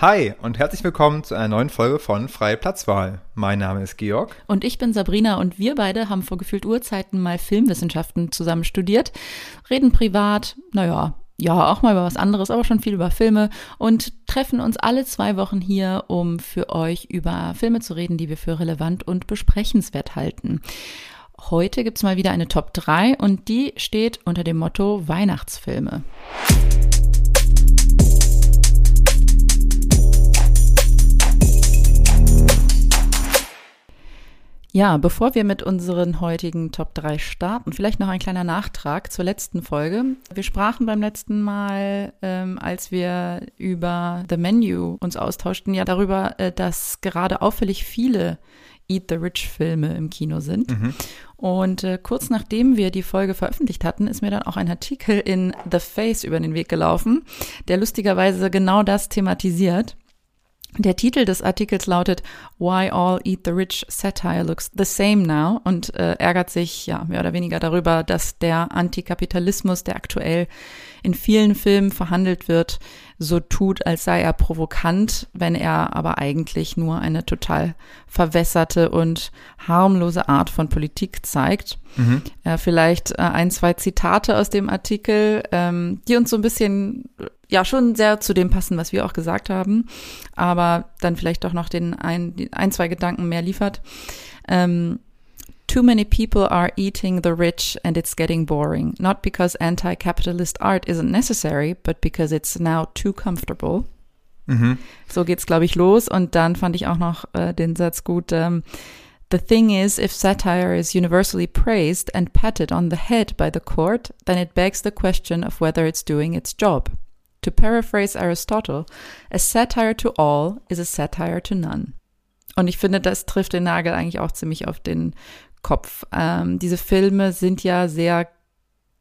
Hi und herzlich willkommen zu einer neuen Folge von Freie Platzwahl. Mein Name ist Georg. Und ich bin Sabrina und wir beide haben vor gefühlt Urzeiten mal Filmwissenschaften zusammen studiert, reden privat, naja, ja, auch mal über was anderes, aber schon viel über Filme und treffen uns alle zwei Wochen hier, um für euch über Filme zu reden, die wir für relevant und besprechenswert halten. Heute gibt's mal wieder eine Top 3 und die steht unter dem Motto Weihnachtsfilme. Ja, bevor wir mit unseren heutigen Top 3 starten, vielleicht noch ein kleiner Nachtrag zur letzten Folge. Wir sprachen beim letzten Mal, ähm, als wir über The Menu uns austauschten, ja darüber, äh, dass gerade auffällig viele Eat the Rich Filme im Kino sind. Mhm. Und äh, kurz nachdem wir die Folge veröffentlicht hatten, ist mir dann auch ein Artikel in The Face über den Weg gelaufen, der lustigerweise genau das thematisiert. Der Titel des Artikels lautet Why All Eat the Rich Satire Looks the Same Now und äh, ärgert sich ja mehr oder weniger darüber, dass der Antikapitalismus, der aktuell in vielen Filmen verhandelt wird, so tut, als sei er provokant, wenn er aber eigentlich nur eine total verwässerte und harmlose Art von Politik zeigt. Mhm. Äh, vielleicht äh, ein, zwei Zitate aus dem Artikel, ähm, die uns so ein bisschen ja schon sehr zu dem passen, was wir auch gesagt haben, aber dann vielleicht doch noch den ein, ein zwei Gedanken mehr liefert. Ähm, Too many people are eating the rich and it's getting boring. Not because anti capitalist art isn't necessary, but because it's now too comfortable. Mhm. So geht's, glaube ich, los. Und dann fand ich auch noch äh, den Satz gut. Ähm, the thing is, if satire is universally praised and patted on the head by the court, then it begs the question of whether it's doing its job. To paraphrase Aristotle, a satire to all is a satire to none. Und ich finde, das trifft den Nagel eigentlich auch ziemlich auf den Kopf. Ähm, diese Filme sind ja sehr,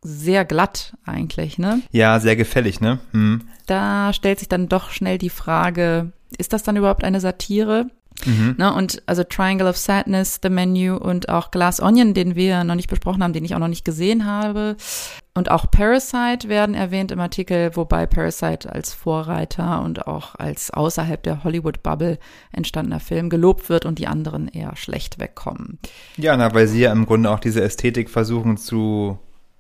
sehr glatt eigentlich, ne? Ja, sehr gefällig, ne? Hm. Da stellt sich dann doch schnell die Frage, ist das dann überhaupt eine Satire? Mhm. Ne, und also Triangle of Sadness, The Menu und auch Glass Onion, den wir noch nicht besprochen haben, den ich auch noch nicht gesehen habe. Und auch Parasite werden erwähnt im Artikel, wobei Parasite als Vorreiter und auch als außerhalb der Hollywood-Bubble entstandener Film gelobt wird und die anderen eher schlecht wegkommen. Ja, na, weil sie ja im Grunde auch diese Ästhetik versuchen zu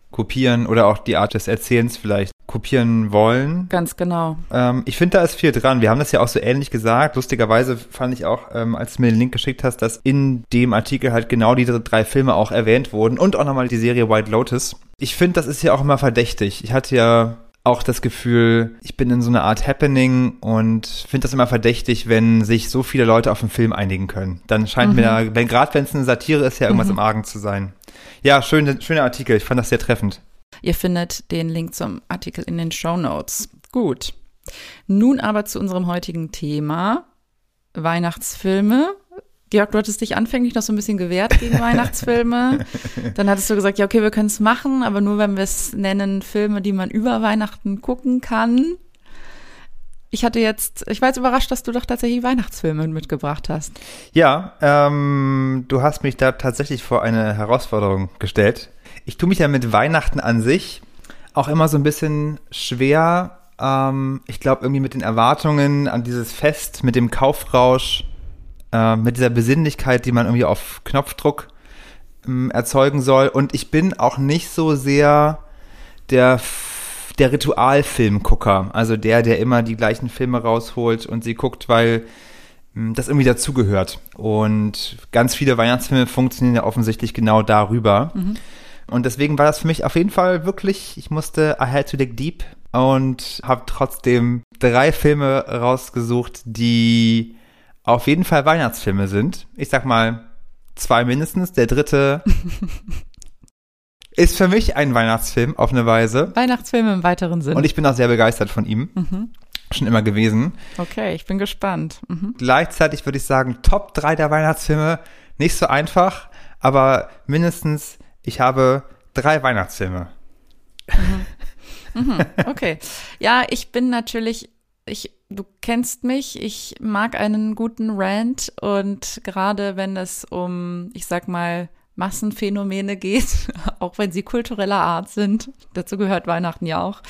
kopieren oder auch die Art des Erzählens vielleicht kopieren wollen. Ganz genau. Ähm, ich finde, da ist viel dran. Wir haben das ja auch so ähnlich gesagt. Lustigerweise fand ich auch, ähm, als du mir den Link geschickt hast, dass in dem Artikel halt genau diese drei Filme auch erwähnt wurden und auch nochmal die Serie White Lotus. Ich finde, das ist ja auch immer verdächtig. Ich hatte ja auch das Gefühl, ich bin in so einer Art Happening und finde das immer verdächtig, wenn sich so viele Leute auf einen Film einigen können. Dann scheint mhm. mir wenn gerade wenn es eine Satire ist, ja irgendwas mhm. im Argen zu sein. Ja, schön, schöner Artikel. Ich fand das sehr treffend. Ihr findet den Link zum Artikel in den Show Notes. Gut. Nun aber zu unserem heutigen Thema. Weihnachtsfilme. Georg, du hattest dich anfänglich noch so ein bisschen gewehrt gegen Weihnachtsfilme. Dann hattest du gesagt, ja, okay, wir können es machen, aber nur wenn wir es nennen, Filme, die man über Weihnachten gucken kann. Ich hatte jetzt, ich war jetzt überrascht, dass du doch tatsächlich Weihnachtsfilme mitgebracht hast. Ja, ähm, du hast mich da tatsächlich vor eine Herausforderung gestellt ich tue mich ja mit Weihnachten an sich auch immer so ein bisschen schwer. Ähm, ich glaube, irgendwie mit den Erwartungen an dieses Fest, mit dem Kaufrausch, äh, mit dieser Besinnlichkeit, die man irgendwie auf Knopfdruck ähm, erzeugen soll. Und ich bin auch nicht so sehr der der Ritualfilmgucker, also der, der immer die gleichen Filme rausholt und sie guckt, weil ähm, das irgendwie dazugehört. Und ganz viele Weihnachtsfilme funktionieren ja offensichtlich genau darüber. Mhm. Und deswegen war das für mich auf jeden Fall wirklich, ich musste I had to dig deep und habe trotzdem drei Filme rausgesucht, die auf jeden Fall Weihnachtsfilme sind. Ich sag mal zwei mindestens. Der dritte ist für mich ein Weihnachtsfilm auf eine Weise. Weihnachtsfilme im weiteren Sinn. Und ich bin auch sehr begeistert von ihm. Mhm. Schon immer gewesen. Okay, ich bin gespannt. Mhm. Gleichzeitig würde ich sagen, Top 3 der Weihnachtsfilme, nicht so einfach, aber mindestens ich habe drei Weihnachtsfilme. Mhm. Mhm. Okay. Ja, ich bin natürlich, ich, du kennst mich, ich mag einen guten Rant und gerade wenn es um, ich sag mal, Massenphänomene geht, auch wenn sie kultureller Art sind, dazu gehört Weihnachten ja auch,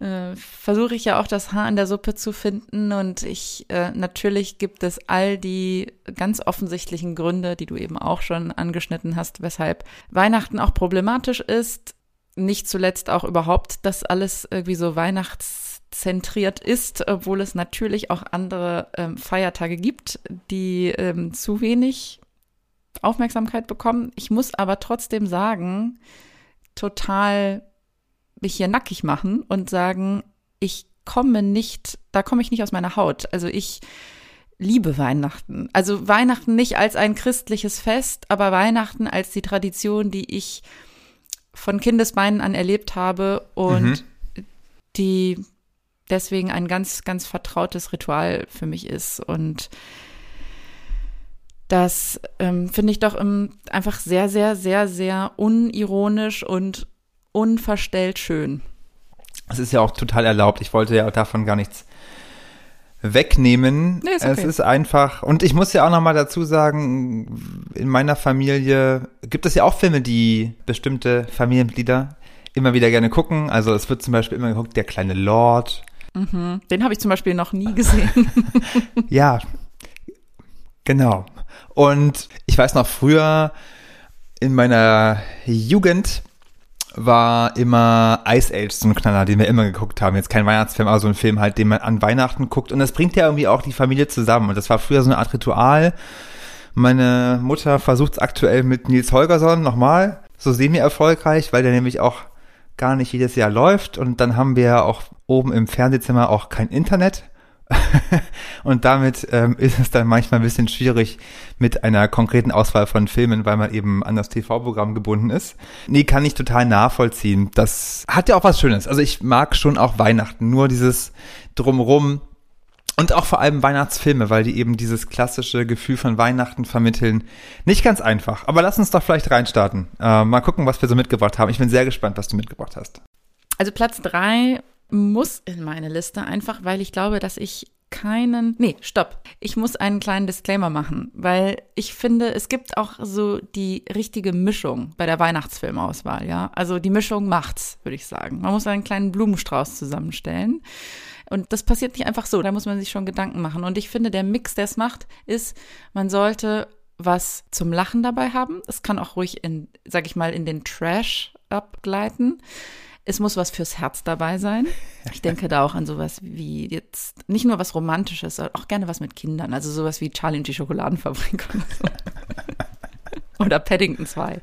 äh, versuche ich ja auch das Haar in der Suppe zu finden und ich äh, natürlich gibt es all die ganz offensichtlichen Gründe, die du eben auch schon angeschnitten hast, weshalb Weihnachten auch problematisch ist. Nicht zuletzt auch überhaupt, dass alles irgendwie so weihnachtszentriert ist, obwohl es natürlich auch andere ähm, Feiertage gibt, die ähm, zu wenig Aufmerksamkeit bekommen. Ich muss aber trotzdem sagen, total mich hier nackig machen und sagen, ich komme nicht, da komme ich nicht aus meiner Haut. Also ich liebe Weihnachten. Also Weihnachten nicht als ein christliches Fest, aber Weihnachten als die Tradition, die ich von Kindesbeinen an erlebt habe und mhm. die deswegen ein ganz, ganz vertrautes Ritual für mich ist. Und das ähm, finde ich doch im, einfach sehr, sehr, sehr, sehr unironisch und unverstellt schön. Es ist ja auch total erlaubt. Ich wollte ja davon gar nichts wegnehmen. Nee, ist okay. Es ist einfach, und ich muss ja auch nochmal dazu sagen, in meiner Familie gibt es ja auch Filme, die bestimmte Familienmitglieder immer wieder gerne gucken. Also es wird zum Beispiel immer geguckt, der kleine Lord. Mhm. Den habe ich zum Beispiel noch nie gesehen. ja, genau. Und ich weiß noch früher in meiner Jugend war immer Ice Age so ein Knaller, den wir immer geguckt haben. Jetzt kein Weihnachtsfilm, aber so ein Film halt, den man an Weihnachten guckt. Und das bringt ja irgendwie auch die Familie zusammen. Und das war früher so eine Art Ritual. Meine Mutter versucht es aktuell mit Nils Holgersson nochmal. So semi-erfolgreich, weil der nämlich auch gar nicht jedes Jahr läuft. Und dann haben wir auch oben im Fernsehzimmer auch kein Internet. und damit ähm, ist es dann manchmal ein bisschen schwierig mit einer konkreten Auswahl von Filmen, weil man eben an das TV-Programm gebunden ist. Nee, kann ich total nachvollziehen. Das hat ja auch was Schönes. Also ich mag schon auch Weihnachten, nur dieses Drumrum und auch vor allem Weihnachtsfilme, weil die eben dieses klassische Gefühl von Weihnachten vermitteln. Nicht ganz einfach, aber lass uns doch vielleicht reinstarten. Äh, mal gucken, was wir so mitgebracht haben. Ich bin sehr gespannt, was du mitgebracht hast. Also Platz drei muss in meine Liste, einfach weil ich glaube, dass ich keinen. Nee, stopp. Ich muss einen kleinen Disclaimer machen, weil ich finde, es gibt auch so die richtige Mischung bei der Weihnachtsfilmauswahl, ja. Also die Mischung macht's, würde ich sagen. Man muss einen kleinen Blumenstrauß zusammenstellen. Und das passiert nicht einfach so, da muss man sich schon Gedanken machen. Und ich finde, der Mix, der es macht, ist, man sollte was zum Lachen dabei haben. Es kann auch ruhig in, sag ich mal, in den Trash abgleiten. Es muss was fürs Herz dabei sein. Ich denke da auch an sowas wie jetzt nicht nur was Romantisches, sondern auch gerne was mit Kindern. Also sowas wie Charlie und die Schokoladenfabrik oder so. oder Paddington 2.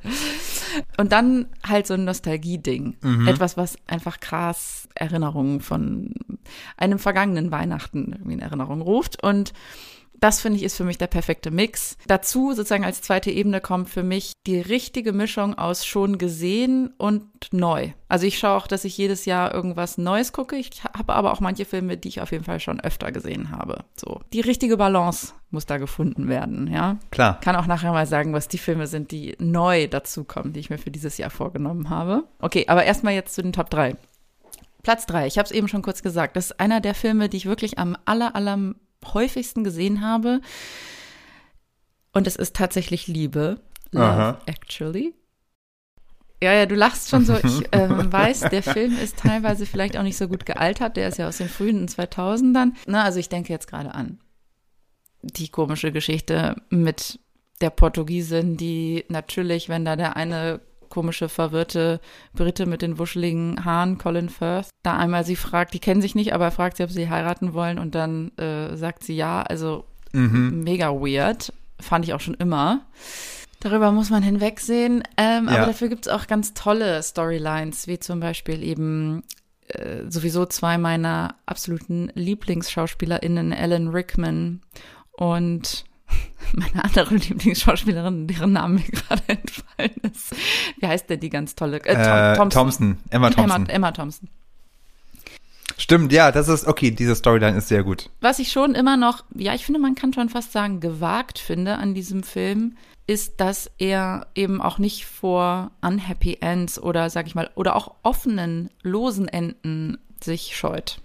Und dann halt so ein Nostalgie-Ding. Mhm. Etwas, was einfach krass Erinnerungen von einem vergangenen Weihnachten irgendwie in Erinnerung ruft. Und das finde ich ist für mich der perfekte Mix. Dazu sozusagen als zweite Ebene kommt für mich die richtige Mischung aus schon gesehen und neu. Also ich schaue auch, dass ich jedes Jahr irgendwas Neues gucke. Ich habe aber auch manche Filme, die ich auf jeden Fall schon öfter gesehen habe. So die richtige Balance muss da gefunden werden. Ja, klar. Kann auch nachher mal sagen, was die Filme sind, die neu dazukommen, die ich mir für dieses Jahr vorgenommen habe. Okay, aber erstmal jetzt zu den Top 3. Platz 3, ich habe es eben schon kurz gesagt, das ist einer der Filme, die ich wirklich am aller, aller häufigsten gesehen habe. Und es ist tatsächlich Liebe. Love, Aha. actually. Ja, ja, du lachst schon so. Ich ähm, weiß, der Film ist teilweise vielleicht auch nicht so gut gealtert. Der ist ja aus den frühen 2000ern. Na, also ich denke jetzt gerade an die komische Geschichte mit der Portugiesin, die natürlich, wenn da der eine komische, verwirrte Brite mit den wuscheligen Haaren, Colin Firth, da einmal sie fragt, die kennen sich nicht, aber fragt sie, ob sie heiraten wollen und dann äh, sagt sie ja. Also mhm. mega weird. Fand ich auch schon immer. Darüber muss man hinwegsehen. Ähm, ja. Aber dafür gibt es auch ganz tolle Storylines, wie zum Beispiel eben äh, sowieso zwei meiner absoluten LieblingsschauspielerInnen, Alan Rickman und meine andere Lieblingsschauspielerin, deren Name mir gerade entfallen ist. Wie heißt denn die ganz tolle? Äh, Tom, äh, Thompson. Thompson. Emma Thompson. Emma, Emma Thompson. Stimmt, ja, das ist, okay, diese Storyline ist sehr gut. Was ich schon immer noch, ja, ich finde, man kann schon fast sagen, gewagt finde an diesem Film, ist, dass er eben auch nicht vor Unhappy Ends oder, sag ich mal, oder auch offenen, losen Enden sich scheut.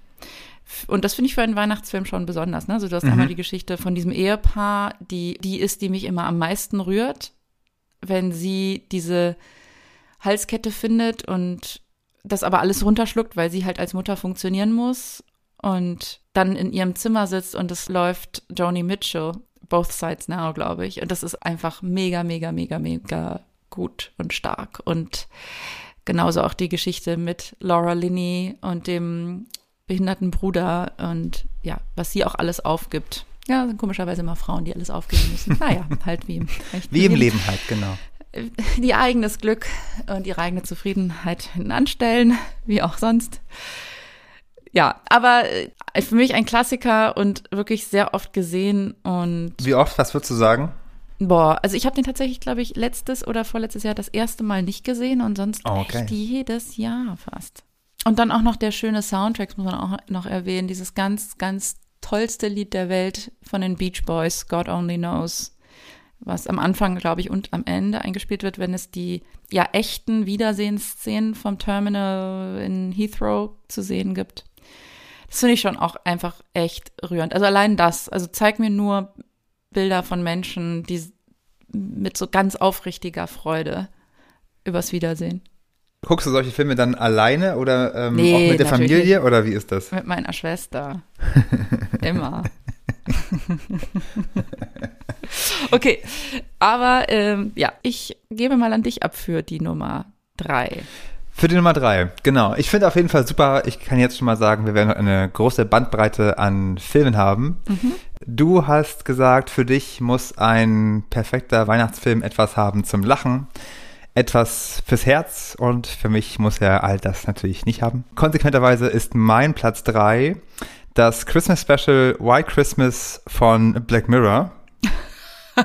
Und das finde ich für einen Weihnachtsfilm schon besonders. Ne? Also du hast mhm. einmal die Geschichte von diesem Ehepaar, die, die ist, die mich immer am meisten rührt, wenn sie diese Halskette findet und das aber alles runterschluckt, weil sie halt als Mutter funktionieren muss und dann in ihrem Zimmer sitzt und es läuft Joni Mitchell, Both Sides Now, glaube ich. Und das ist einfach mega, mega, mega, mega gut und stark. Und genauso auch die Geschichte mit Laura Linney und dem behinderten Bruder und ja, was sie auch alles aufgibt. Ja, sind komischerweise immer Frauen, die alles aufgeben müssen. Naja, halt wie im, wie im Leben halt, genau. Die eigenes Glück und ihre eigene Zufriedenheit hinten anstellen, wie auch sonst. Ja, aber äh, für mich ein Klassiker und wirklich sehr oft gesehen und. Wie oft? Was würdest du sagen? Boah, also ich habe den tatsächlich, glaube ich, letztes oder vorletztes Jahr das erste Mal nicht gesehen und sonst oh, okay. echt jedes Jahr fast. Und dann auch noch der schöne Soundtrack, muss man auch noch erwähnen, dieses ganz, ganz tollste Lied der Welt von den Beach Boys, God Only Knows, was am Anfang, glaube ich, und am Ende eingespielt wird, wenn es die ja echten Wiedersehensszenen vom Terminal in Heathrow zu sehen gibt. Das finde ich schon auch einfach echt rührend. Also allein das, also zeig mir nur Bilder von Menschen, die mit so ganz aufrichtiger Freude übers Wiedersehen. Guckst du solche Filme dann alleine oder ähm, nee, auch mit der Familie nicht. oder wie ist das? Mit meiner Schwester. Immer. okay, aber ähm, ja, ich gebe mal an dich ab für die Nummer drei. Für die Nummer drei, genau. Ich finde auf jeden Fall super, ich kann jetzt schon mal sagen, wir werden eine große Bandbreite an Filmen haben. Mhm. Du hast gesagt, für dich muss ein perfekter Weihnachtsfilm etwas haben zum Lachen, etwas fürs Herz und für mich muss er all das natürlich nicht haben. Konsequenterweise ist mein Platz drei das Christmas Special White Christmas von Black Mirror.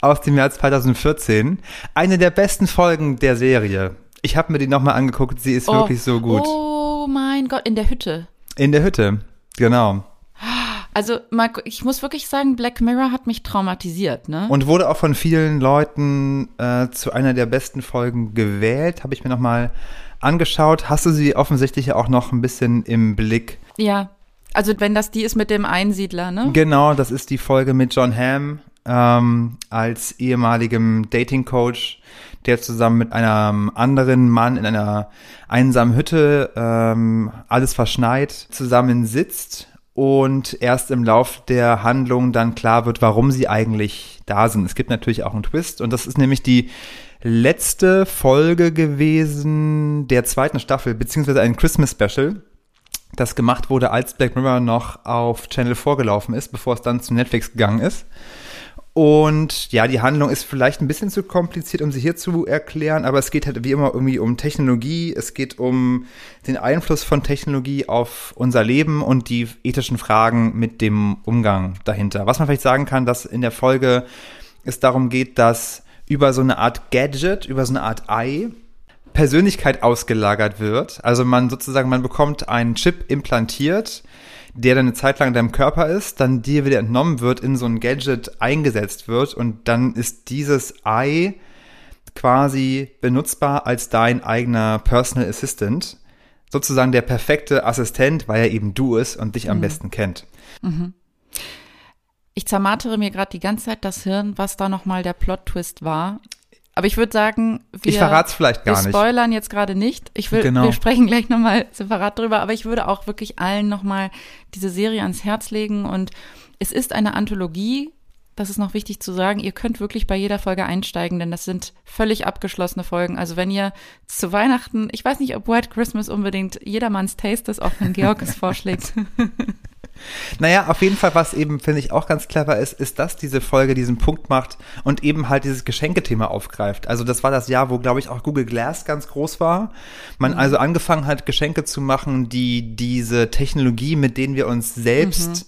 aus dem Jahr 2014. Eine der besten Folgen der Serie. Ich habe mir die nochmal angeguckt, sie ist oh. wirklich so gut. Oh mein Gott, in der Hütte. In der Hütte, genau. Also, Marco, ich muss wirklich sagen, Black Mirror hat mich traumatisiert, ne? Und wurde auch von vielen Leuten äh, zu einer der besten Folgen gewählt, habe ich mir nochmal angeschaut. Hast du sie offensichtlich auch noch ein bisschen im Blick? Ja. Also, wenn das die ist mit dem Einsiedler, ne? Genau, das ist die Folge mit John Hamm ähm, als ehemaligem Dating-Coach, der zusammen mit einem anderen Mann in einer einsamen Hütte, ähm, alles verschneit, zusammen sitzt und erst im Lauf der Handlung dann klar wird, warum sie eigentlich da sind. Es gibt natürlich auch einen Twist und das ist nämlich die letzte Folge gewesen der zweiten Staffel, beziehungsweise ein Christmas Special, das gemacht wurde, als Black Mirror noch auf Channel 4 gelaufen ist, bevor es dann zu Netflix gegangen ist. Und ja, die Handlung ist vielleicht ein bisschen zu kompliziert, um sie hier zu erklären, aber es geht halt wie immer irgendwie um Technologie, es geht um den Einfluss von Technologie auf unser Leben und die ethischen Fragen mit dem Umgang dahinter. Was man vielleicht sagen kann, dass in der Folge es darum geht, dass über so eine Art Gadget, über so eine Art Ei, Persönlichkeit ausgelagert wird. Also man sozusagen, man bekommt einen Chip implantiert, der dann eine Zeit lang in deinem Körper ist, dann dir wieder entnommen wird, in so ein Gadget eingesetzt wird und dann ist dieses Ei quasi benutzbar als dein eigener Personal Assistant. Sozusagen der perfekte Assistent, weil er eben du ist und dich am mhm. besten kennt. Mhm. Ich zermartere mir gerade die ganze Zeit das Hirn, was da nochmal der Plot-Twist war. Aber ich würde sagen, wir, ich verrat's vielleicht gar wir spoilern nicht. jetzt gerade nicht. Ich will, genau. wir sprechen gleich nochmal separat drüber, aber ich würde auch wirklich allen nochmal diese Serie ans Herz legen und es ist eine Anthologie. Das ist noch wichtig zu sagen. Ihr könnt wirklich bei jeder Folge einsteigen, denn das sind völlig abgeschlossene Folgen. Also wenn ihr zu Weihnachten, ich weiß nicht, ob White Christmas unbedingt jedermanns Taste ist, auch wenn Georg es vorschlägt. Naja, auf jeden Fall, was eben, finde ich, auch ganz clever ist, ist, dass diese Folge diesen Punkt macht und eben halt dieses Geschenkethema aufgreift. Also das war das Jahr, wo, glaube ich, auch Google Glass ganz groß war. Man mhm. also angefangen hat, Geschenke zu machen, die diese Technologie, mit denen wir uns selbst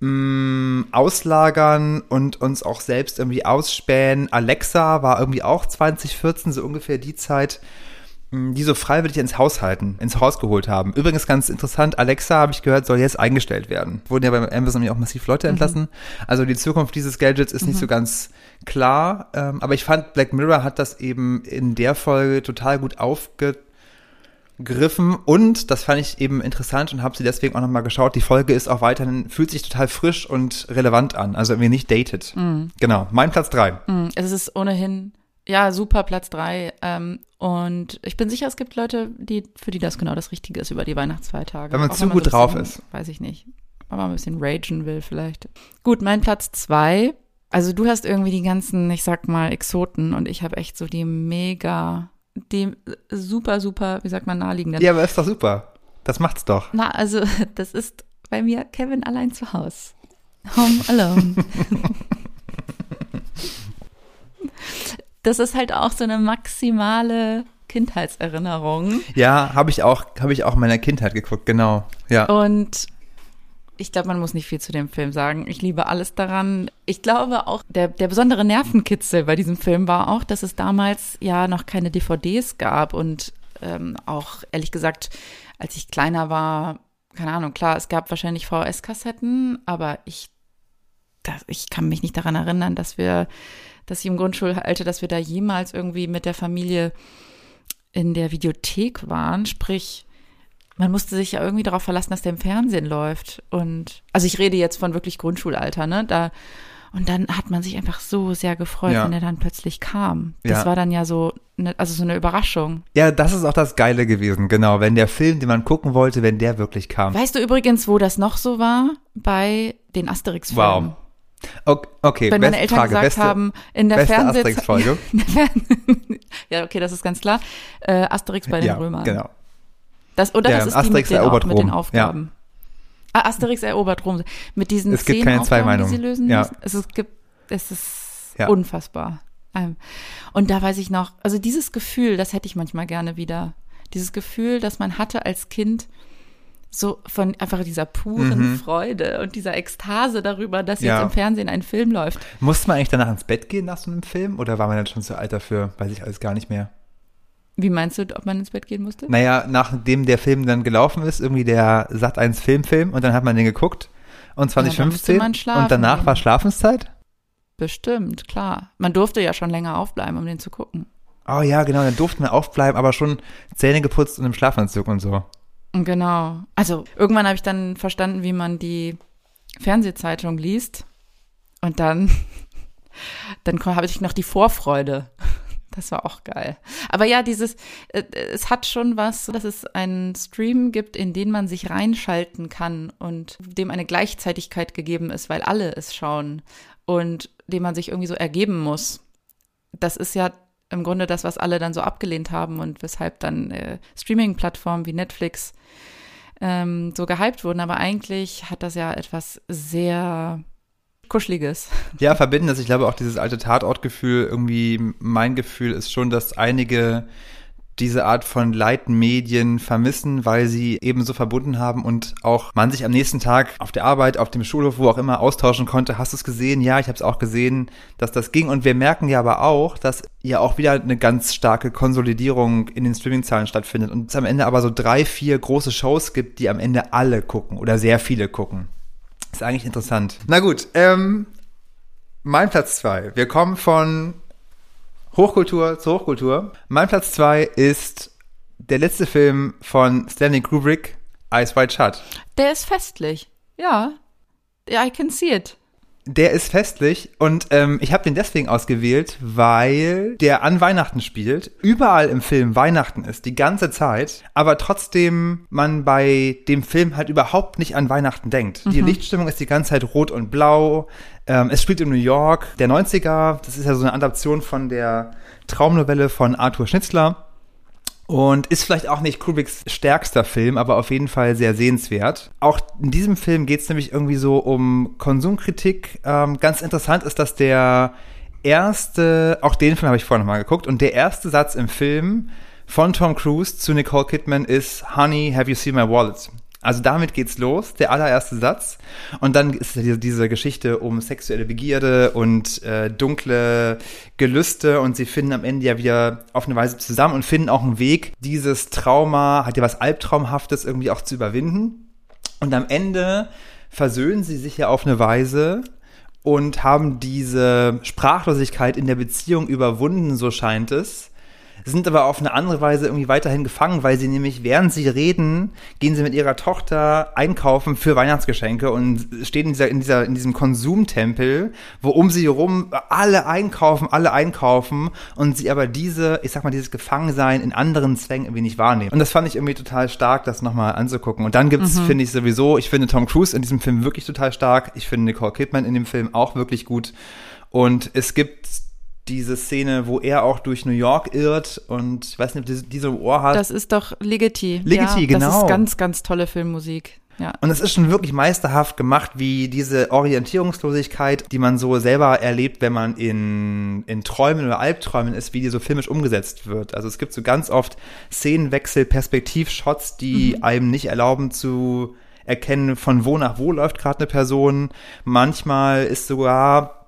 mhm. auslagern und uns auch selbst irgendwie ausspähen. Alexa war irgendwie auch 2014, so ungefähr die Zeit, die so freiwillig ins Haus halten, ins Haus geholt haben. Übrigens ganz interessant, Alexa, habe ich gehört, soll jetzt eingestellt werden. Wurden ja bei Amazon auch massiv Leute mhm. entlassen. Also die Zukunft dieses Gadgets ist mhm. nicht so ganz klar. Ähm, aber ich fand, Black Mirror hat das eben in der Folge total gut aufgegriffen und das fand ich eben interessant und habe sie deswegen auch nochmal geschaut. Die Folge ist auch weiterhin, fühlt sich total frisch und relevant an, also irgendwie nicht dated. Mhm. Genau, mein Platz drei. Mhm. Es ist ohnehin Ja, super Platz drei. Ähm, und ich bin sicher, es gibt Leute, die, für die das genau das Richtige ist über die Weihnachtsfeiertage. Wenn man Auch zu gut so drauf bisschen, ist. Weiß ich nicht. Wenn man ein bisschen ragen will vielleicht. Gut, mein Platz zwei. Also du hast irgendwie die ganzen, ich sag mal, Exoten und ich habe echt so die mega, die super, super, wie sagt man, naheliegenden. Ja, aber ist doch super. Das macht's doch. Na, also das ist bei mir Kevin allein zu Haus. Home Alone. das ist halt auch so eine maximale Kindheitserinnerung. Ja, habe ich auch, habe ich auch in meiner Kindheit geguckt, genau. Ja. Und ich glaube, man muss nicht viel zu dem Film sagen. Ich liebe alles daran. Ich glaube auch, der, der besondere Nervenkitzel bei diesem Film war auch, dass es damals ja noch keine DVDs gab und ähm, auch ehrlich gesagt, als ich kleiner war, keine Ahnung, klar, es gab wahrscheinlich VHS-Kassetten, aber ich, das, ich kann mich nicht daran erinnern, dass wir, dass ich im Grundschulalter, dass wir da jemals irgendwie mit der Familie in der Videothek waren, sprich, man musste sich ja irgendwie darauf verlassen, dass der im Fernsehen läuft. Und also ich rede jetzt von wirklich Grundschulalter, ne? Da und dann hat man sich einfach so sehr gefreut, Ja. wenn er dann plötzlich kam. Das Ja. war dann ja so, ne, also so eine Überraschung. Ja, das ist auch das Geile gewesen, genau. Wenn der Film, den man gucken wollte, wenn der wirklich kam. Weißt du übrigens, wo das noch so war? Bei den Asterix-Filmen. Wow. Okay, Wenn meine Eltern Frage, gesagt beste, haben, in der beste Fernseh Asterix-Folge. ja, okay, das ist ganz klar. Äh, Asterix bei den ja, Römern. genau. Das, oder Ja, das ist Asterix die mit den, erobert Au- mit den. Aufgaben. Ah, Asterix erobert Rom. Mit diesen Es gibt keine zwei die sie lösen Ja. müssen. Es, ist, gibt, es ist Ja. unfassbar. Ähm, Und da weiß ich noch, also dieses Gefühl, das hätte ich manchmal gerne wieder. Dieses Gefühl, das man hatte als Kind, so von einfach dieser puren Mhm. Freude und dieser Ekstase darüber, dass Ja. jetzt im Fernsehen ein Film läuft. Musste man eigentlich danach ins Bett gehen nach so einem Film? Oder war man dann schon zu alt dafür? Weiß ich alles gar nicht mehr. Wie meinst du, ob man ins Bett gehen musste? Naja, nachdem der Film dann gelaufen ist, irgendwie der Sat 1 Filmfilm und dann hat man den geguckt und dann musste 2015 man schlafen und danach gehen. war Schlafenszeit? Bestimmt, klar. Man durfte ja schon länger aufbleiben, um den zu gucken. Oh ja, genau, dann durften wir aufbleiben, aber schon Zähne geputzt und im Schlafanzug und so. Genau. Also irgendwann habe ich dann verstanden, wie man die Fernsehzeitung liest. Und dann, dann habe ich noch die Vorfreude. Das war auch geil. Aber ja, dieses, äh, es hat schon was, dass es einen Stream gibt, in den man sich reinschalten kann und dem eine Gleichzeitigkeit gegeben ist, weil alle es schauen und dem man sich irgendwie so ergeben muss. Das ist ja im Grunde das, was alle dann so abgelehnt haben und weshalb dann äh, Streaming-Plattformen wie Netflix ähm, so gehypt wurden. Aber eigentlich hat das ja etwas sehr Kuscheliges. Ja, verbindendes. Ich glaube auch dieses alte Tatortgefühl, irgendwie mein Gefühl ist schon, dass einige diese Art von Leitmedien vermissen, weil sie eben so verbunden haben und auch man sich am nächsten Tag auf der Arbeit, auf dem Schulhof, wo auch immer austauschen konnte. Hast du es gesehen? Ja, ich habe es auch gesehen, dass das ging. Und wir merken ja aber auch, dass ja auch wieder eine ganz starke Konsolidierung in den Streaming-Zahlen stattfindet und es am Ende aber so drei, vier große Shows gibt, die am Ende alle gucken oder sehr viele gucken. Ist eigentlich interessant. Na gut, ähm, mein Platz zwei. Wir kommen von Hochkultur zu Hochkultur. Mein Platz zwei ist der letzte Film von Stanley Kubrick, Eyes Wide Shut. Der ist festlich. Ja. I can see it. Der ist festlich und ähm, ich habe den deswegen ausgewählt, weil der an Weihnachten spielt, überall im Film Weihnachten ist, die ganze Zeit, aber trotzdem man bei dem Film halt überhaupt nicht an Weihnachten denkt. Die Lichtstimmung ist die ganze Zeit rot und blau. Ähm, es spielt in New York, der 90er, das ist ja so eine Adaption von der Traumnovelle von Arthur Schnitzler. Und ist vielleicht auch nicht Kubricks stärkster Film, aber auf jeden Fall sehr sehenswert. Auch in diesem Film geht es nämlich irgendwie so um Konsumkritik. Ähm, ganz interessant ist, dass der erste, auch den Film habe ich vorhin nochmal geguckt, und der erste Satz im Film von Tom Cruise zu Nicole Kidman ist Honey, have you seen my wallet? Also damit geht's los, der allererste Satz. Und dann ist diese Geschichte um sexuelle Begierde und äh, dunkle Gelüste und sie finden am Ende ja wieder auf eine Weise zusammen und finden auch einen Weg, dieses Trauma, hat ja was Albtraumhaftes irgendwie auch zu überwinden. Und am Ende versöhnen sie sich ja auf eine Weise und haben diese Sprachlosigkeit in der Beziehung überwunden, so scheint es, sind aber auf eine andere Weise irgendwie weiterhin gefangen, weil sie nämlich, während sie reden, gehen sie mit ihrer Tochter einkaufen für Weihnachtsgeschenke und stehen in, dieser, in, dieser, in diesem Konsumtempel, wo um sie herum alle einkaufen, alle einkaufen und sie aber diese, ich sag mal, dieses Gefangensein in anderen Zwängen irgendwie nicht wahrnehmen. Und das fand ich irgendwie total stark, das nochmal anzugucken. Und dann gibt's, mhm. finde ich sowieso, ich finde Tom Cruise in diesem Film wirklich total stark. Ich finde Nicole Kidman in dem Film auch wirklich gut. Und es gibt diese Szene, wo er auch durch New York irrt und ich weiß nicht, ob diese, diese Ohr hat. Das ist doch Ligeti. Ligeti, ja, genau. Das ist ganz, ganz tolle Filmmusik. Ja. Und es ist schon wirklich meisterhaft gemacht, wie diese Orientierungslosigkeit, die man so selber erlebt, wenn man in, in Träumen oder Albträumen ist, wie die so filmisch umgesetzt wird. Also es gibt so ganz oft Szenenwechsel, Perspektivshots, die mhm. einem nicht erlauben zu erkennen, von wo nach wo läuft gerade eine Person. Manchmal ist sogar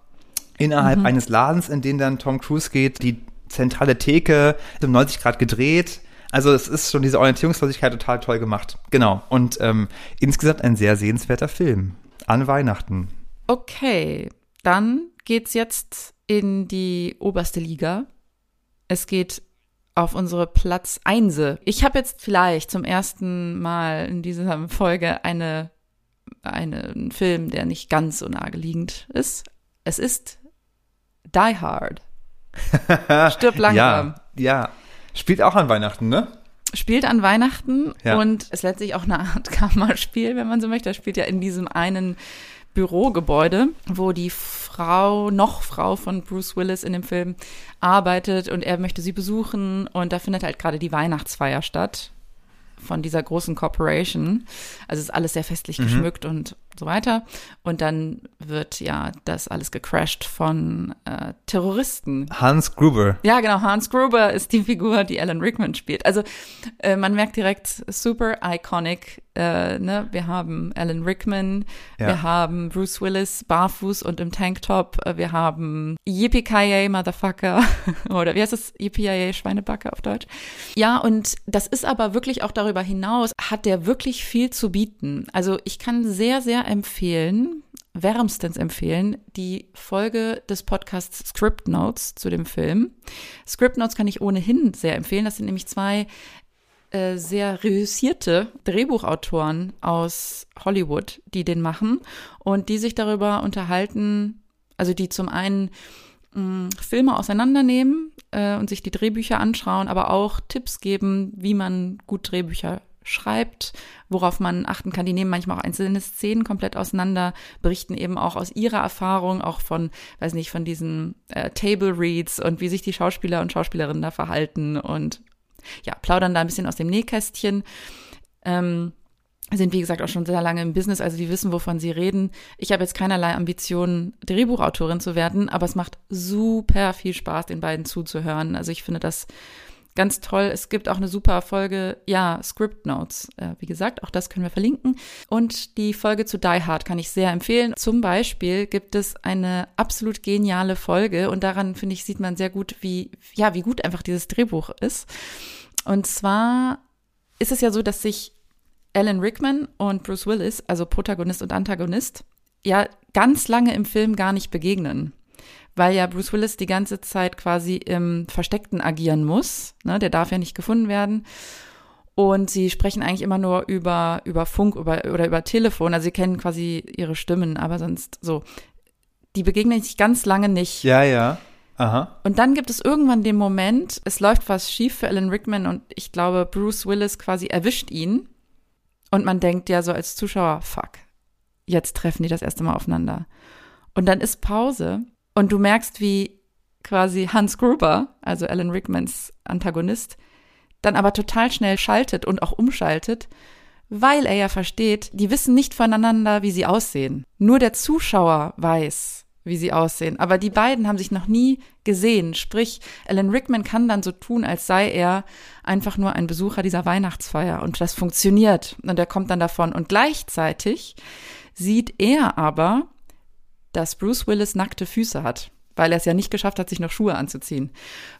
innerhalb mhm. eines Ladens, in den dann Tom Cruise geht, die zentrale Theke um 90 Grad gedreht. Also es ist schon diese Orientierungslosigkeit total toll gemacht. Genau. Und ähm, insgesamt ein sehr sehenswerter Film. An Weihnachten. Okay, dann geht's jetzt in die oberste Liga. Es geht auf unsere Platz Einse. Ich habe jetzt vielleicht zum ersten Mal in dieser Folge eine, einen Film, der nicht ganz so naheliegend ist. Es ist die Hard. Stirb langsam. ja, ja. Spielt auch an Weihnachten, ne? Spielt an Weihnachten ja. und ist letztlich auch eine Art Kammerspiel, wenn man so möchte. Er spielt ja in diesem einen Bürogebäude, wo die Frau, noch Frau von Bruce Willis in dem Film arbeitet und er möchte sie besuchen und da findet halt gerade die Weihnachtsfeier statt von dieser großen Corporation. Also ist alles sehr festlich mhm. geschmückt und so weiter. Und dann wird ja das alles gecrashed von äh, Terroristen. Hans Gruber. Ja, genau. Hans Gruber ist die Figur, die Alan Rickman spielt. Also äh, man merkt direkt super iconic. Äh, ne? Wir haben Alan Rickman, ja. wir haben Bruce Willis barfuß und im Tanktop, äh, wir haben Yippie Motherfucker oder wie heißt das? Yippie Schweinebacker auf Deutsch. Ja, und das ist aber wirklich auch darüber hinaus, hat der wirklich viel zu bieten. Also ich kann sehr, sehr empfehlen, wärmstens empfehlen, die Folge des Podcasts Script Notes zu dem Film. Script Notes kann ich ohnehin sehr empfehlen. Das sind nämlich zwei äh, sehr reüssierte Drehbuchautoren aus Hollywood, die den machen und die sich darüber unterhalten, also die zum einen mh, mm, Filme auseinandernehmen äh, und sich die Drehbücher anschauen, aber auch Tipps geben, wie man gut Drehbücher schreibt, worauf man achten kann. Die nehmen manchmal auch einzelne Szenen komplett auseinander, berichten eben auch aus ihrer Erfahrung, auch von, weiß nicht, von diesen äh, Table Reads und wie sich die Schauspieler und Schauspielerinnen da verhalten und ja, plaudern da ein bisschen aus dem Nähkästchen. Ähm, sind, wie gesagt, auch schon sehr lange im Business, also die wissen, wovon sie reden. Ich habe jetzt keinerlei Ambitionen, Drehbuchautorin zu werden, aber es macht super viel Spaß, den beiden zuzuhören. Also ich finde das ganz toll. Es gibt auch eine super Folge, ja, Script Notes. Äh, wie gesagt, auch das können wir verlinken. Und die Folge zu Die Hard kann ich sehr empfehlen. Zum Beispiel gibt es eine absolut geniale Folge und daran, finde ich, sieht man sehr gut, wie, ja, wie gut einfach dieses Drehbuch ist. Und zwar ist es ja so, dass sich Alan Rickman und Bruce Willis, also Protagonist und Antagonist, ja ganz lange im Film gar nicht begegnen weil ja Bruce Willis die ganze Zeit quasi im Versteckten agieren muss. Ne? Der darf ja nicht gefunden werden. Und sie sprechen eigentlich immer nur über, über Funk über, oder über Telefon. Also sie kennen quasi ihre Stimmen, aber sonst so. Die begegnen sich ganz lange nicht. Ja, ja. Aha. Und dann gibt es irgendwann den Moment, es läuft was schief für Alan Rickman und ich glaube, Bruce Willis quasi erwischt ihn. Und man denkt ja so als Zuschauer, fuck, jetzt treffen die das erste Mal aufeinander. Und dann ist Pause und du merkst, wie quasi Hans Gruber, also Alan Rickmans Antagonist, dann aber total schnell schaltet und auch umschaltet, weil er ja versteht, die wissen nicht voneinander, wie sie aussehen. Nur der Zuschauer weiß, wie sie aussehen. Aber die beiden haben sich noch nie gesehen. Sprich, Alan Rickman kann dann so tun, als sei er einfach nur ein Besucher dieser Weihnachtsfeier. Und das funktioniert. Und er kommt dann davon. Und gleichzeitig sieht er aber, dass Bruce Willis nackte Füße hat, weil er es ja nicht geschafft hat, sich noch Schuhe anzuziehen.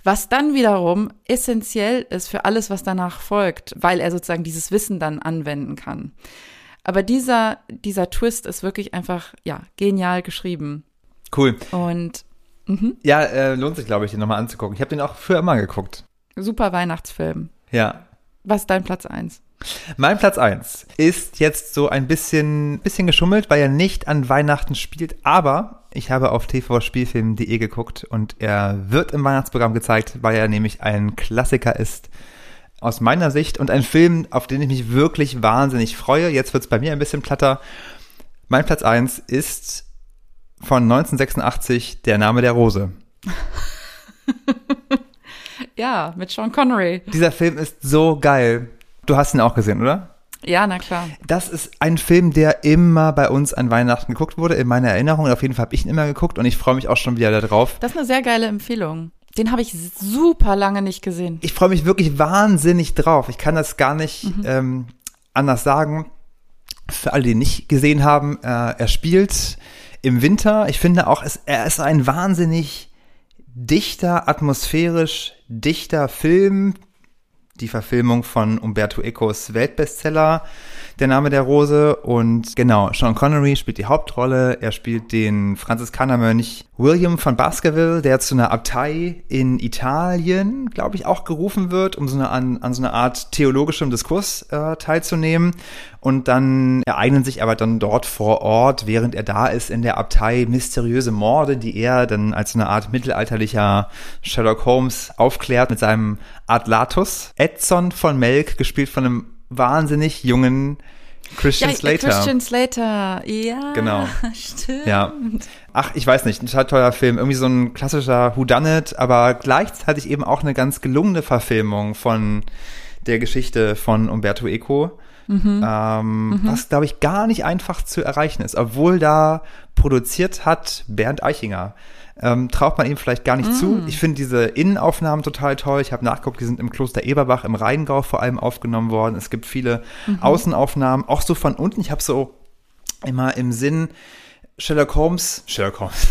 Was dann wiederum essentiell ist für alles, was danach folgt, weil er sozusagen dieses Wissen dann anwenden kann. Aber dieser, dieser Twist ist wirklich einfach, ja, genial geschrieben. Cool. Und mhm. ja, äh, lohnt sich, glaube ich, den nochmal anzugucken. Ich habe den auch für immer geguckt. Super Weihnachtsfilm. Ja. Was ist dein Platz 1? Mein Platz 1 ist jetzt so ein bisschen, bisschen geschummelt, weil er nicht an Weihnachten spielt, aber ich habe auf tvspielfilm.de geguckt und er wird im Weihnachtsprogramm gezeigt, weil er nämlich ein Klassiker ist aus meiner Sicht und ein Film, auf den ich mich wirklich wahnsinnig freue. Jetzt wird es bei mir ein bisschen platter. Mein Platz 1 ist von 1986 Der Name der Rose. ja, mit Sean Connery. Dieser Film ist so geil. Du hast ihn auch gesehen, oder? Ja, na klar. Das ist ein Film, der immer bei uns an Weihnachten geguckt wurde, in meiner Erinnerung. Auf jeden Fall habe ich ihn immer geguckt und ich freue mich auch schon wieder darauf. Das ist eine sehr geile Empfehlung. Den habe ich super lange nicht gesehen. Ich freue mich wirklich wahnsinnig drauf. Ich kann das gar nicht mhm. ähm, anders sagen. Für alle, die ihn nicht gesehen haben, äh, er spielt im Winter. Ich finde auch, es, er ist ein wahnsinnig dichter, atmosphärisch dichter Film, die Verfilmung von Umberto Ecos Weltbestseller Der Name der Rose. Und genau, Sean Connery spielt die Hauptrolle. Er spielt den Franziskanermönch William von Baskerville, der zu einer Abtei in Italien, glaube ich, auch gerufen wird, um so eine, an, an so einer Art theologischem Diskurs äh, teilzunehmen. Und dann ereignen sich aber dann dort vor Ort, während er da ist, in der Abtei mysteriöse Morde, die er dann als eine Art mittelalterlicher Sherlock Holmes aufklärt mit seinem Adlatus. Edson von Melk, gespielt von einem wahnsinnig jungen Christian ja, Slater. Christian Slater, ja. Genau. Stimmt. Ja. Ach, ich weiß nicht, ein total toller Film. Irgendwie so ein klassischer Whodunit, aber gleichzeitig eben auch eine ganz gelungene Verfilmung von der Geschichte von Umberto Eco. Mhm. Ähm, mhm. Was, glaube ich, gar nicht einfach zu erreichen ist, obwohl da produziert hat Bernd Eichinger ähm, traut man ihm vielleicht gar nicht mm. zu. Ich finde diese Innenaufnahmen total toll. Ich habe nachgeguckt, die sind im Kloster Eberbach im Rheingau vor allem aufgenommen worden. Es gibt viele mhm. Außenaufnahmen, auch so von unten. Ich habe so immer im Sinn Sherlock Holmes, Sherlock Holmes.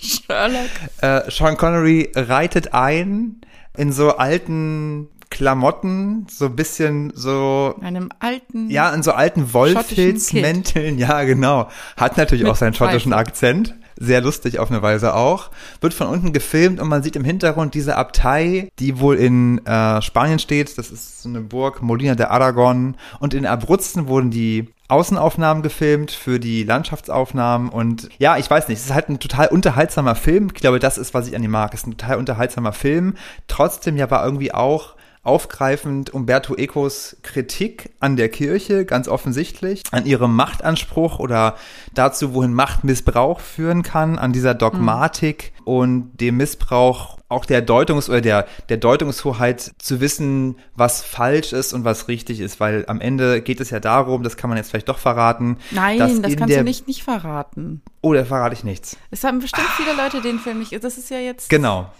Sherlock. Äh, Sean Connery reitet ein in so alten Klamotten, so ein bisschen so. Einem alten. Ja, in so alten Wollfilzmänteln, ja, genau. Hat natürlich auch seinen schottischen Akzent sehr lustig auf eine Weise auch. Wird von unten gefilmt und man sieht im Hintergrund diese Abtei, die wohl in äh, Spanien steht. Das ist so eine Burg, Molina de Aragon. Und in Abruzzen wurden die Außenaufnahmen gefilmt für die Landschaftsaufnahmen und ja, ich weiß nicht, es ist halt ein total unterhaltsamer Film. Ich glaube, das ist, was ich an ihm mag. Es ist ein total unterhaltsamer Film. Trotzdem ja war irgendwie auch aufgreifend Umberto Ecos Kritik an der Kirche, ganz offensichtlich, an ihrem Machtanspruch oder dazu, wohin Machtmissbrauch führen kann, an dieser Dogmatik mhm. und dem Missbrauch auch der Deutungs- oder der, der Deutungshoheit zu wissen, was falsch ist und was richtig ist, weil am Ende geht es ja darum, das kann man jetzt vielleicht doch verraten. Nein, das kannst du nicht, nicht verraten. Oh, da verrate ich nichts. Es haben bestimmt viele Leute den Film nicht, das ist ja jetzt. Genau.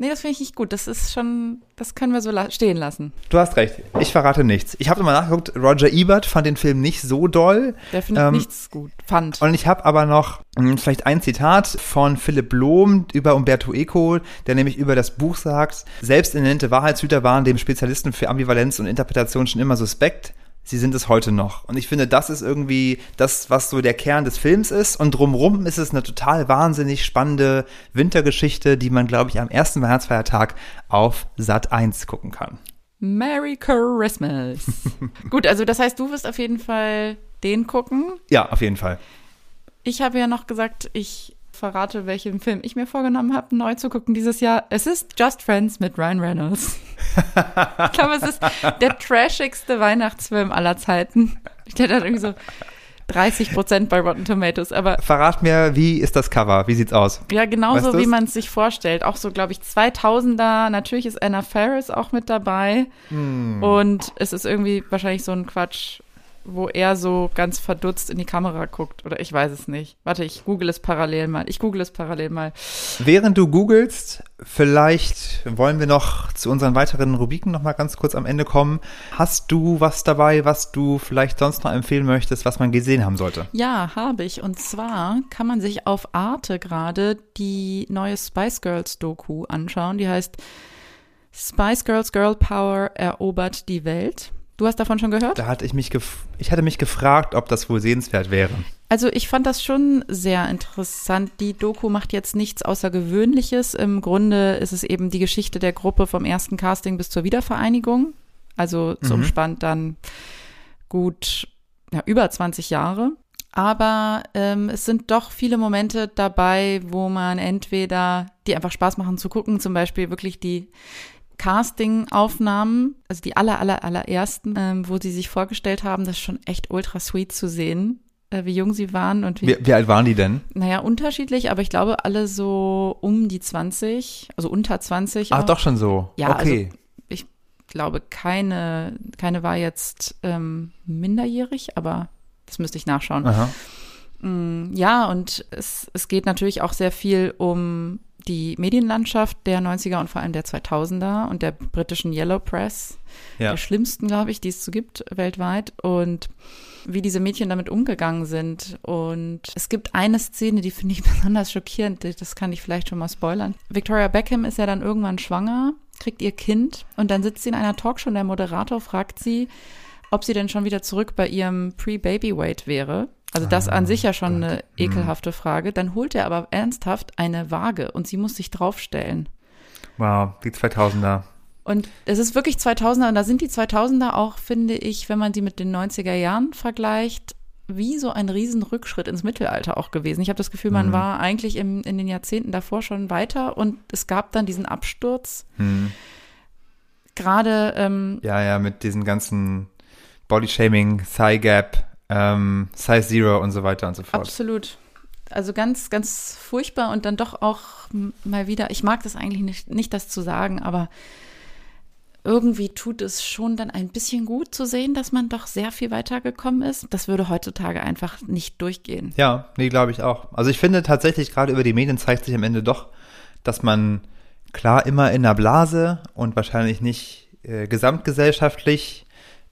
Nee, das finde ich nicht gut. Das ist schon, das können wir so la stehen lassen. Du hast recht. Ich verrate nichts. Ich habe nochmal nachgeguckt. Roger Ebert fand den Film nicht so doll. Der findet ähm, nichts gut. Fand. Und ich habe aber noch mh, hm, vielleicht ein Zitat von Philipp Lohm über Umberto Eco, der nämlich über das Buch sagt, selbsternannte Wahrheitshüter waren dem Spezialisten für Ambivalenz und Interpretation schon immer suspekt sie sind es heute noch. Und ich finde, das ist irgendwie das, was so der Kern des Films ist. Und drumrum ist es eine total wahnsinnig spannende Wintergeschichte, die man, glaube ich, am ersten Weihnachtsfeiertag auf Sat 1 gucken kann. Merry Christmas. Gut, also das heißt, du wirst auf jeden Fall den gucken. Ja, auf jeden Fall. Ich habe ja noch gesagt, ich verrate, welchen Film ich mir vorgenommen habe, neu zu gucken dieses Jahr. Es ist Just Friends mit Ryan Reynolds. ich glaube, es ist der trashigste Weihnachtsfilm aller Zeiten. Der hat irgendwie so 30 Prozent bei Rotten Tomatoes, aber. Verrat mir, wie ist das Cover? Wie sieht's aus? Ja, genauso weißt wie man es sich vorstellt. Auch so, glaube ich, 2000er. Natürlich ist Anna Faris auch mit dabei. Hm. Und es ist irgendwie wahrscheinlich so ein Quatsch wo er so ganz verdutzt in die Kamera guckt. Oder ich weiß es nicht. Warte, ich google es parallel mal. Ich google es parallel mal. Während du googelst, vielleicht wollen wir noch zu unseren weiteren Rubriken noch mal ganz kurz am Ende kommen. Hast du was dabei, was du vielleicht sonst noch empfehlen möchtest, was man gesehen haben sollte? Ja, habe ich. Und zwar kann man sich auf Arte gerade die neue Spice Girls Doku anschauen. Die heißt Spice Girls Girl Power erobert die Welt. Du hast davon schon gehört? Da hatte ich mich, ich hatte mich gefragt, ob das wohl sehenswert wäre. Also ich fand das schon sehr interessant. Die Doku macht jetzt nichts Außergewöhnliches. Im Grunde ist es eben die Geschichte der Gruppe vom ersten Casting bis zur Wiedervereinigung. Also es mhm. umspannt dann gut ja, über 20 Jahre. Aber ähm, es sind doch viele Momente dabei, wo man entweder, die einfach Spaß machen zu gucken, zum Beispiel wirklich die Casting-Aufnahmen, also die aller, aller, allerersten, ähm, wo sie sich vorgestellt haben, das ist schon echt ultra sweet zu sehen, äh, wie jung sie waren und wie, wie, wie. alt waren die denn? Naja, unterschiedlich, aber ich glaube alle so um die 20, also unter 20. Ach, auch. doch schon so. Ja, okay. Also ich glaube, keine, keine war jetzt ähm, minderjährig, aber das müsste ich nachschauen. Aha. Mm, ja, und es, es geht natürlich auch sehr viel um die Medienlandschaft der 90er und vor allem der 2000er und der britischen Yellow Press, ja. der schlimmsten, glaube ich, die es so gibt weltweit und wie diese Mädchen damit umgegangen sind. Und es gibt eine Szene, die finde ich besonders schockierend, das kann ich vielleicht schon mal spoilern. Victoria Beckham ist ja dann irgendwann schwanger, kriegt ihr Kind und dann sitzt sie in einer Talkshow und der Moderator fragt sie, ob sie denn schon wieder zurück bei ihrem Pre-Baby-Weight wäre. Also das an sich ja schon eine hm. ekelhafte Frage. Dann holt er aber ernsthaft eine Waage und sie muss sich draufstellen. Wow, die 2000er. Und es ist wirklich 2000er und da sind die 2000er auch, finde ich, wenn man sie mit den 90er Jahren vergleicht, wie so ein Riesenrückschritt ins Mittelalter auch gewesen. Ich habe das Gefühl, man mhm. war eigentlich im, in den Jahrzehnten davor schon weiter und es gab dann diesen Absturz. Mhm. Gerade ähm, ja, ja, mit diesen ganzen Bodyshaming, Thigh Gap, ähm, Size Zero und so weiter und so fort. Absolut. Also ganz, ganz furchtbar und dann doch auch mal wieder, ich mag das eigentlich nicht, nicht das zu sagen, aber irgendwie tut es schon dann ein bisschen gut zu sehen, dass man doch sehr viel weitergekommen ist. Das würde heutzutage einfach nicht durchgehen. Ja, nee, glaube ich auch. Also ich finde tatsächlich, gerade über die Medien zeigt sich am Ende doch, dass man klar immer in der Blase und wahrscheinlich nicht äh, gesamtgesellschaftlich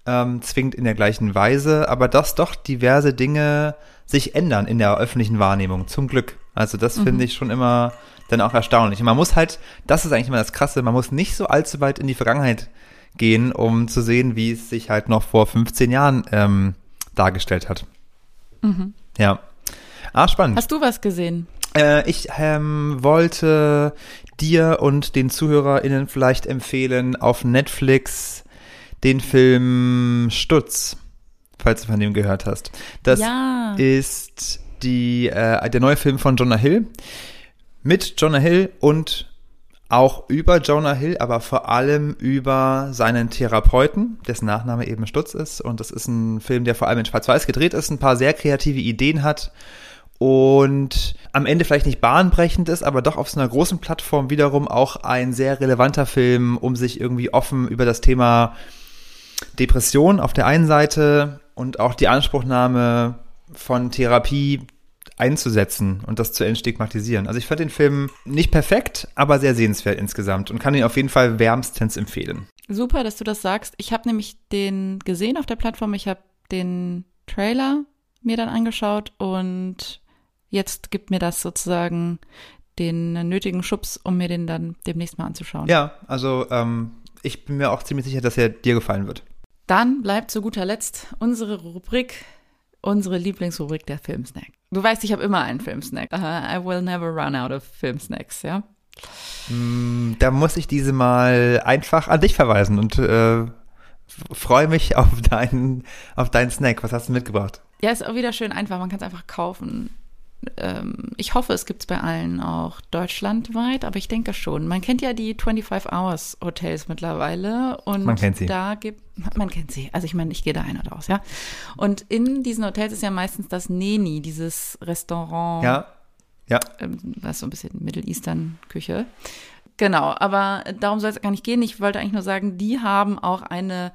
ähm, zwingend in der gleichen Weise, aber dass doch diverse Dinge sich ändern in der öffentlichen Wahrnehmung, zum Glück. Also das mhm. finde ich schon immer dann auch erstaunlich. Und man muss halt, das ist eigentlich immer das Krasse, man muss nicht so allzu weit in die Vergangenheit gehen, um zu sehen, wie es sich halt noch vor 15 Jahren ähm, dargestellt hat. Mhm. Ja. Ah, spannend. Hast du was gesehen? Äh, ich ähm, wollte dir und den ZuhörerInnen vielleicht empfehlen, auf Netflix den Film Stutz, falls du von dem gehört hast. Das ja. ist die, äh, der neue Film von Jonah Hill. Mit Jonah Hill und auch über Jonah Hill, aber vor allem über seinen Therapeuten, dessen Nachname eben Stutz ist. Und das ist ein Film, der vor allem in Schwarz-Weiß gedreht ist, ein paar sehr kreative Ideen hat und am Ende vielleicht nicht bahnbrechend ist, aber doch auf so einer großen Plattform wiederum auch ein sehr relevanter Film, um sich irgendwie offen über das Thema Depression auf der einen Seite und auch die Anspruchnahme von Therapie einzusetzen und das zu entstigmatisieren. Also ich fand den Film nicht perfekt, aber sehr sehenswert insgesamt und kann ihn auf jeden Fall wärmstens empfehlen. Super, dass du das sagst. Ich habe nämlich den gesehen auf der Plattform. Ich habe den Trailer mir dann angeschaut und jetzt gibt mir das sozusagen den nötigen Schubs, um mir den dann demnächst mal anzuschauen. Ja, also ähm, ich bin mir auch ziemlich sicher, dass er dir gefallen wird. Dann bleibt zu guter Letzt unsere Rubrik, unsere Lieblingsrubrik der Filmsnack. Du weißt, ich habe immer einen Filmsnack. Uh, I will never run out of Filmsnacks, ja? Mm, da muss ich diese mal einfach an dich verweisen und äh, freue mich auf deinen, auf deinen Snack. Was hast du mitgebracht? Ja, ist auch wieder schön einfach. Man kann es einfach kaufen ich hoffe, es gibt es bei allen auch deutschlandweit, aber ich denke schon. Man kennt ja die 25 Hours Hotels mittlerweile und man kennt sie. da gibt man kennt sie. Also ich meine, ich gehe da ein oder aus, ja. Und in diesen Hotels ist ja meistens das Neni, dieses Restaurant. Ja. Ja. Ähm, was so ein bisschen Middle Eastern Küche. Genau, aber darum soll es gar nicht gehen. Ich wollte eigentlich nur sagen, die haben auch eine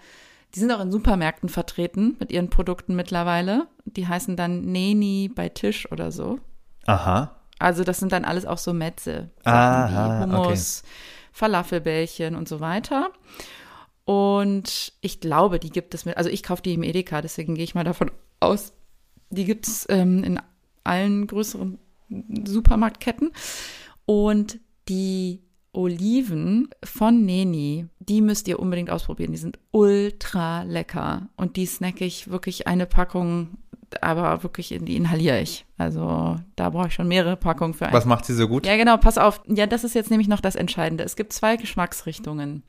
die sind auch in Supermärkten vertreten mit ihren Produkten mittlerweile. Die heißen dann Neni bei Tisch oder so. Aha. Also das sind dann alles auch so Metze. Aha, wie Hummus, okay. Falafelbällchen und so weiter. Und ich glaube, die gibt es mit, also ich kaufe die im Edeka, deswegen gehe ich mal davon aus, die gibt es ähm, in allen größeren Supermarktketten. Und die Oliven von Neni. Die müsst ihr unbedingt ausprobieren. Die sind ultra lecker. Und die snacke ich wirklich eine Packung, aber wirklich, in die inhaliere ich. Also da brauche ich schon mehrere Packungen für ein. Was macht sie so gut? Ja, genau, pass auf. Ja, das ist jetzt nämlich noch das Entscheidende. Es gibt zwei Geschmacksrichtungen.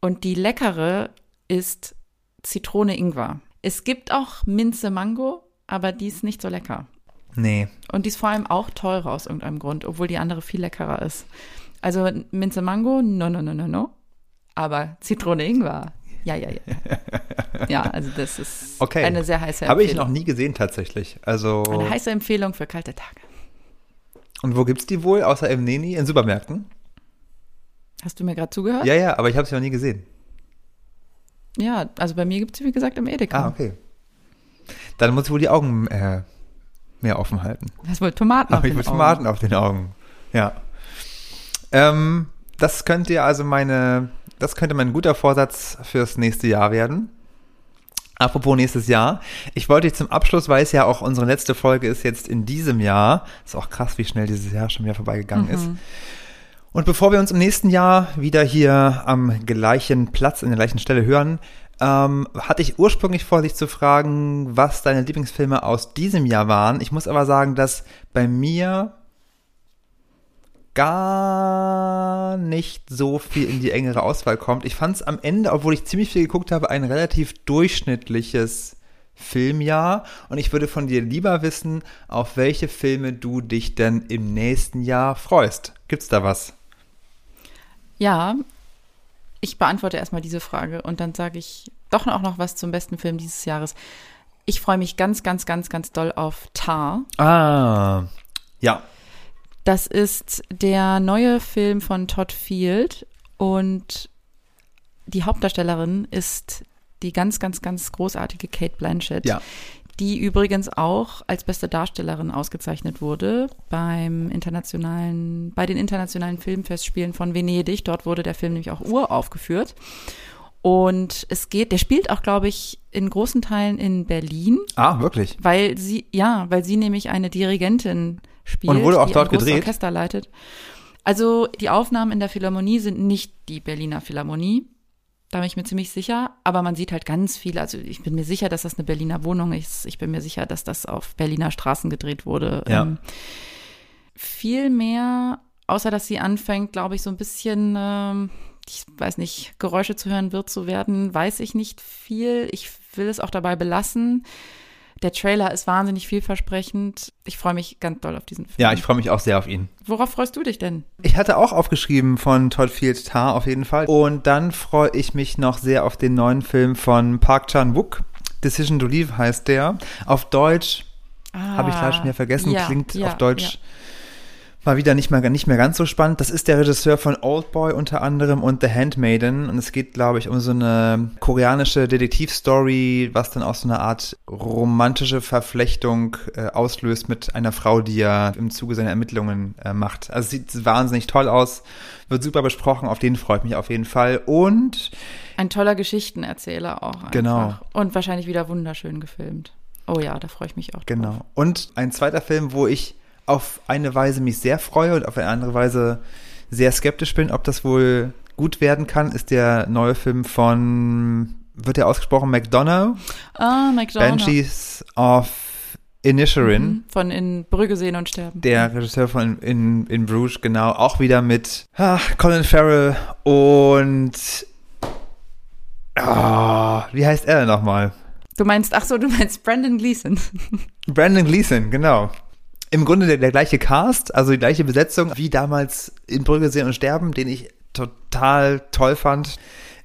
Und die leckere ist Zitrone-Ingwer. Es gibt auch Minze-Mango, aber die ist nicht so lecker. Nee. Und die ist vor allem auch teurer aus irgendeinem Grund, obwohl die andere viel leckerer ist. Also Minze Mango, no, no, no, no, no. Aber Zitrone Ingwer, ja, ja, ja. Ja, also das ist Okay. eine sehr heiße Empfehlung. Habe ich noch nie gesehen tatsächlich. Also Eine heiße Empfehlung für kalte Tage. und wo gibt's die wohl außer im Neni in Supermärkten? Hast du mir gerade zugehört? Ja, ja, aber ich habe sie noch nie gesehen. Ja, also bei mir gibt es sie, wie gesagt, im Edeka. Ah, okay. Dann muss ich wohl die Augen äh, mehr offen halten. Das wohl Tomaten auf ich den Augen. Tomaten auf den Augen. Ja. Ähm, das könnte also meine, das könnte mein guter Vorsatz fürs nächste Jahr werden. Apropos nächstes Jahr. Ich wollte dich zum Abschluss, weil es ja auch unsere letzte Folge ist jetzt in diesem Jahr. Ist auch krass, wie schnell dieses Jahr schon wieder vorbeigegangen ist. Und bevor wir uns im nächsten Jahr wieder hier am gleichen Platz, in der gleichen Stelle hören, ähm, hatte ich ursprünglich vor, dich zu fragen, was deine Lieblingsfilme aus diesem Jahr waren. Ich muss aber sagen, dass bei mir gar nicht so viel in die engere Auswahl kommt. Ich fand es am Ende, obwohl ich ziemlich viel geguckt habe, ein relativ durchschnittliches Filmjahr. Und ich würde von dir lieber wissen, auf welche Filme du dich denn im nächsten Jahr freust. Gibt's da was? Ja, ich beantworte erstmal diese Frage und dann sage ich doch auch noch was zum besten Film dieses Jahres. Ich freue mich ganz, ganz, ganz, ganz doll auf Tar. Ah, ja. Das ist der neue Film von Todd Field und die Hauptdarstellerin ist die ganz, ganz, ganz großartige Kate Blanchett, Ja. die übrigens auch als beste Darstellerin ausgezeichnet wurde beim internationalen, bei den internationalen Filmfestspielen von Venedig. Dort wurde der Film nämlich auch uraufgeführt. Und es geht, der spielt auch, glaube ich, in großen Teilen in Berlin, Ah, wirklich? weil sie, ja, weil sie nämlich eine Dirigentin spielt. Und wurde auch dort gedreht? Orchester leitet. Also die Aufnahmen in der Philharmonie sind nicht die Berliner Philharmonie. Da bin ich mir ziemlich sicher. Aber man sieht halt ganz viel. Also ich bin mir sicher, dass das eine Berliner Wohnung ist. Ich bin mir sicher, dass das auf Berliner Straßen gedreht wurde. Ja. Ähm, viel mehr, außer dass sie anfängt, glaube ich, so ein bisschen, ähm, ich weiß nicht, Geräusche zu hören, wird zu werden, weiß ich nicht viel. Ich will es auch dabei belassen. Der Trailer ist wahnsinnig vielversprechend. Ich freue mich ganz doll auf diesen Film. Ja, ich freue mich auch sehr auf ihn. Worauf freust du dich denn? Ich hatte auch aufgeschrieben von Todd Field Tar auf jeden Fall. Und dann freue ich mich noch sehr auf den neuen Film von Park Chan-wook. Decision to Leave heißt der. Auf Deutsch habe ich leider schon wieder vergessen. Ah, Ja, Klingt ja, auf Deutsch ja. Mal wieder nicht mehr, nicht mehr ganz so spannend. Das ist der Regisseur von Oldboy unter anderem und The Handmaiden. Und es geht, glaube ich, um so eine koreanische Detektivstory, was dann auch so eine Art romantische Verflechtung äh, auslöst mit einer Frau, die er im Zuge seiner Ermittlungen äh, macht. Also sieht wahnsinnig toll aus, wird super besprochen, auf den freut mich auf jeden Fall. Und Ein toller Geschichtenerzähler auch. Einfach. Genau. Und wahrscheinlich wieder wunderschön gefilmt. Oh ja, da freue ich mich auch drauf. Genau. Und ein zweiter Film, wo ich auf eine Weise mich sehr freue und auf eine andere Weise sehr skeptisch bin, ob das wohl gut werden kann, ist der neue Film von, wird der ausgesprochen, McDonough? Ah, McDonald's. Banshees of Inisherin. Mhm. Von In Brügge sehen und sterben. Der Regisseur von in, in Bruges, genau, auch wieder mit ah, Colin Farrell und ah, wie heißt er denn nochmal? Du meinst, ach so, du meinst Brandon Gleason. Brandon Gleason, genau. Im Grunde der, der gleiche Cast, also die gleiche Besetzung wie damals in Brügge sehen und sterben, den ich total toll fand.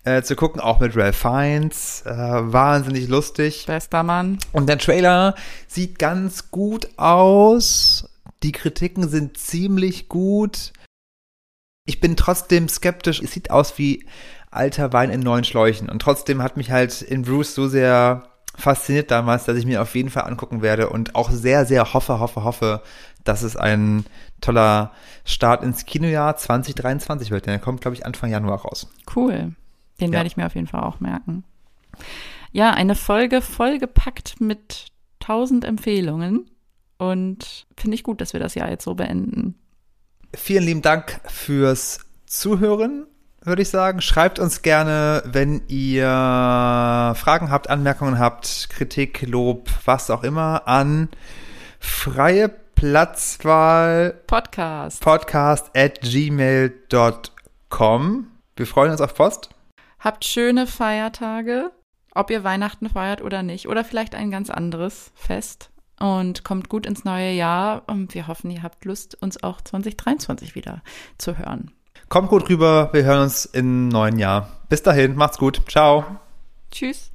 Äh, zu gucken, auch mit Ralph Fiennes, äh, wahnsinnig lustig. Bester Mann. Und der Trailer sieht ganz gut aus. Die Kritiken sind ziemlich gut. Ich bin trotzdem skeptisch. Es sieht aus wie alter Wein in neuen Schläuchen. Und trotzdem hat mich halt in Bruce so sehr fasziniert damals, dass ich mir auf jeden Fall angucken werde und auch sehr, sehr hoffe, hoffe, hoffe, dass es ein toller Start ins Kinojahr 2023 wird. Denn der kommt, glaube ich, Anfang Januar raus. Cool. Den Ja. werde ich mir auf jeden Fall auch merken. Ja, eine Folge vollgepackt mit tausend Empfehlungen. Und finde ich gut, dass wir das Jahr jetzt so beenden. Vielen lieben Dank fürs Zuhören, würde ich sagen. Schreibt uns gerne, wenn ihr Fragen habt, Anmerkungen habt, Kritik, Lob, was auch immer, an freie Platzwahl Podcast. Podcast at gmail.com. Wir freuen uns auf Post. Habt schöne Feiertage, ob ihr Weihnachten feiert oder nicht. Oder vielleicht ein ganz anderes Fest. Und kommt gut ins neue Jahr. Und wir hoffen, ihr habt Lust, uns auch 2023 wieder zu hören. Kommt gut rüber. Wir hören uns im neuen Jahr. Bis dahin, macht's gut. Ciao. Tschüss.